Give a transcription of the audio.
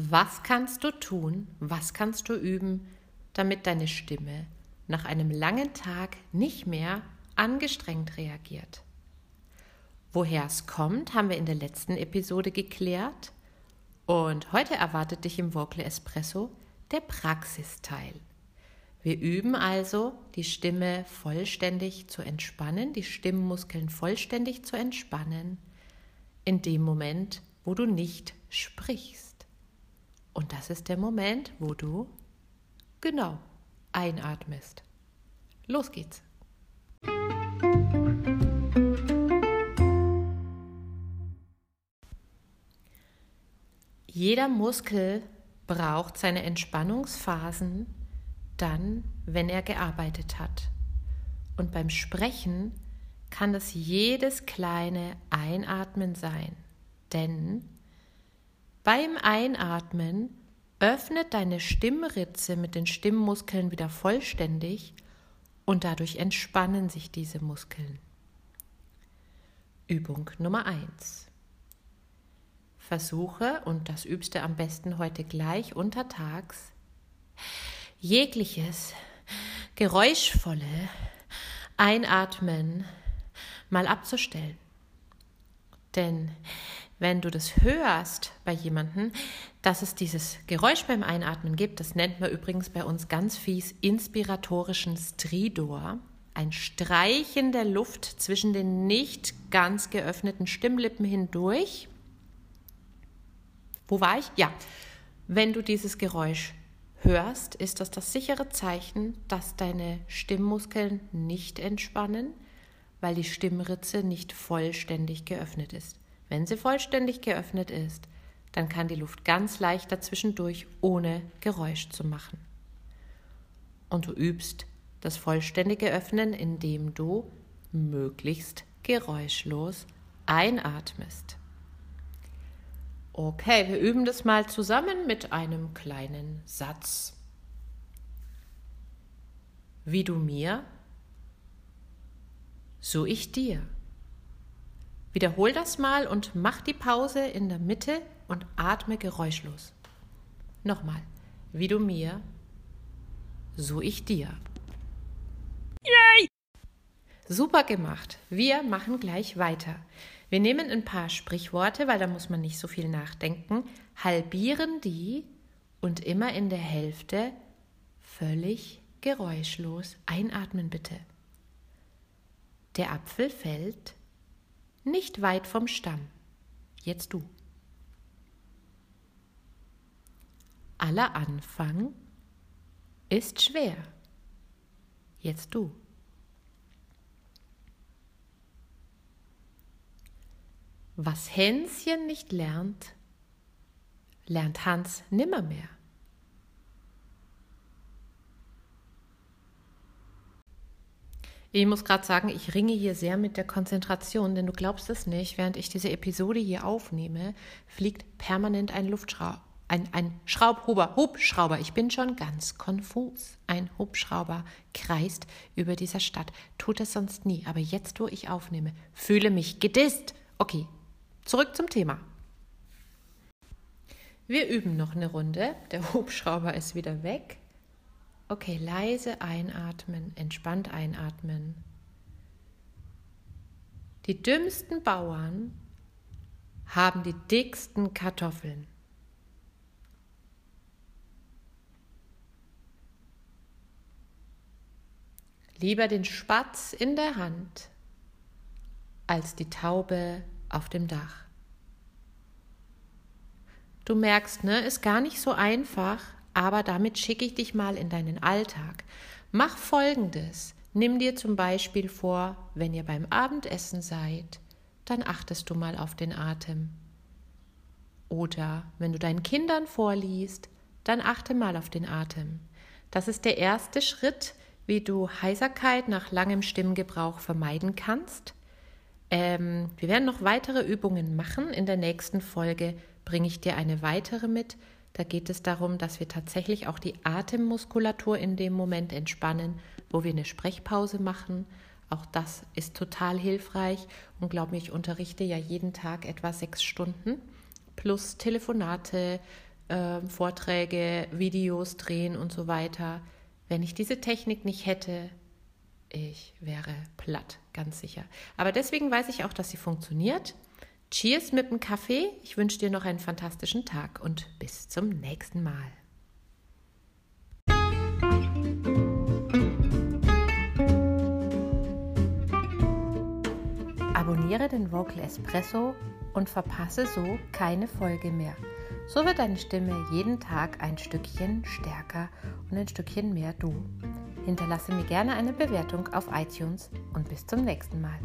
Was kannst du tun, was kannst du üben, damit deine Stimme nach einem langen Tag nicht mehr angestrengt reagiert? Woher es kommt, haben wir in der letzten Episode geklärt. Und heute erwartet dich im Vocal Espresso der Praxisteil. Wir üben also, die Stimme vollständig zu entspannen, die Stimmmuskeln vollständig zu entspannen, in dem Moment, wo du nicht sprichst. Und das ist der Moment, wo du genau einatmest. Los geht's. Jeder Muskel braucht seine Entspannungsphasen dann, wenn er gearbeitet hat. Und beim Sprechen kann das jedes kleine Einatmen sein. Denn beim Einatmen öffnet deine Stimmritze mit den Stimmmuskeln wieder vollständig und dadurch entspannen sich diese Muskeln. Übung Nummer 1. Versuche, und das übst du am besten heute gleich untertags, jegliches geräuschvolle Einatmen mal abzustellen. Denn wenn du das hörst bei jemandem, dass es dieses Geräusch beim Einatmen gibt, das nennt man übrigens bei uns ganz fies inspiratorischen Stridor, ein Streichen der Luft zwischen den nicht ganz geöffneten Stimmlippen hindurch. Wo war ich? Ja, wenn du dieses Geräusch hörst, ist das das sichere Zeichen, dass deine Stimmmuskeln nicht entspannen, weil die Stimmritze nicht vollständig geöffnet ist. Wenn sie vollständig geöffnet ist, dann kann die Luft ganz leicht dazwischendurch, ohne Geräusch zu machen. Und du übst das vollständige Öffnen, indem du möglichst geräuschlos einatmest. Okay, wir üben das mal zusammen mit einem kleinen Satz. Wie du mir, so ich dir. Wiederhol das mal und mach die Pause in der Mitte und atme geräuschlos. Nochmal. Wie du mir, so ich dir. Yay! Super gemacht. Wir machen gleich weiter. Wir nehmen ein paar Sprichworte, weil da muss man nicht so viel nachdenken, halbieren die und immer in der Hälfte völlig geräuschlos einatmen bitte. Der Apfel fällt nicht weit vom Stamm. Jetzt du. Aller Anfang ist schwer. Jetzt du. Was Hänschen nicht lernt, lernt Hans nimmermehr. Ich muss gerade sagen, ich ringe hier sehr mit der Konzentration, denn du glaubst es nicht, während ich diese Episode hier aufnehme, fliegt permanent ein Luftschrauber. Ein, ein Schraubhuber, Hubschrauber, ich bin schon ganz konfus. Ein Hubschrauber kreist über dieser Stadt. Tut es sonst nie, aber jetzt, wo ich aufnehme, fühle mich gedisst. Okay, zurück zum Thema. Wir üben noch eine Runde. Der Hubschrauber ist wieder weg. Okay, leise einatmen, entspannt einatmen. Die dümmsten Bauern haben die dicksten Kartoffeln. Lieber den Spatz in der Hand als die Taube auf dem Dach. Du merkst, ne, ist gar nicht so einfach, aber damit schicke ich dich mal in deinen Alltag. Mach folgendes. Nimm dir zum Beispiel vor, wenn ihr beim Abendessen seid, dann achtest du mal auf den Atem. Oder wenn du deinen Kindern vorliest, dann achte mal auf den Atem. Das ist der erste Schritt, wie du Heiserkeit nach langem Stimmgebrauch vermeiden kannst. Ähm, wir werden noch weitere Übungen machen. In der nächsten Folge bringe ich dir eine weitere mit. Da geht es darum, dass wir tatsächlich auch die Atemmuskulatur in dem Moment entspannen, wo wir eine Sprechpause machen. Auch das ist total hilfreich und glaub mir, ich unterrichte ja jeden Tag etwa sechs Stunden plus Telefonate, äh, Vorträge, Videos drehen und so weiter. Wenn ich diese Technik nicht hätte, ich wäre platt, ganz sicher. Aber deswegen weiß ich auch, dass sie funktioniert. Cheers mit dem Kaffee. Ich wünsche dir noch einen fantastischen Tag und bis zum nächsten Mal. Abonniere den Vocal Espresso und verpasse so keine Folge mehr. So wird deine Stimme jeden Tag ein Stückchen stärker und ein Stückchen mehr du. Hinterlasse mir gerne eine Bewertung auf iTunes und bis zum nächsten Mal.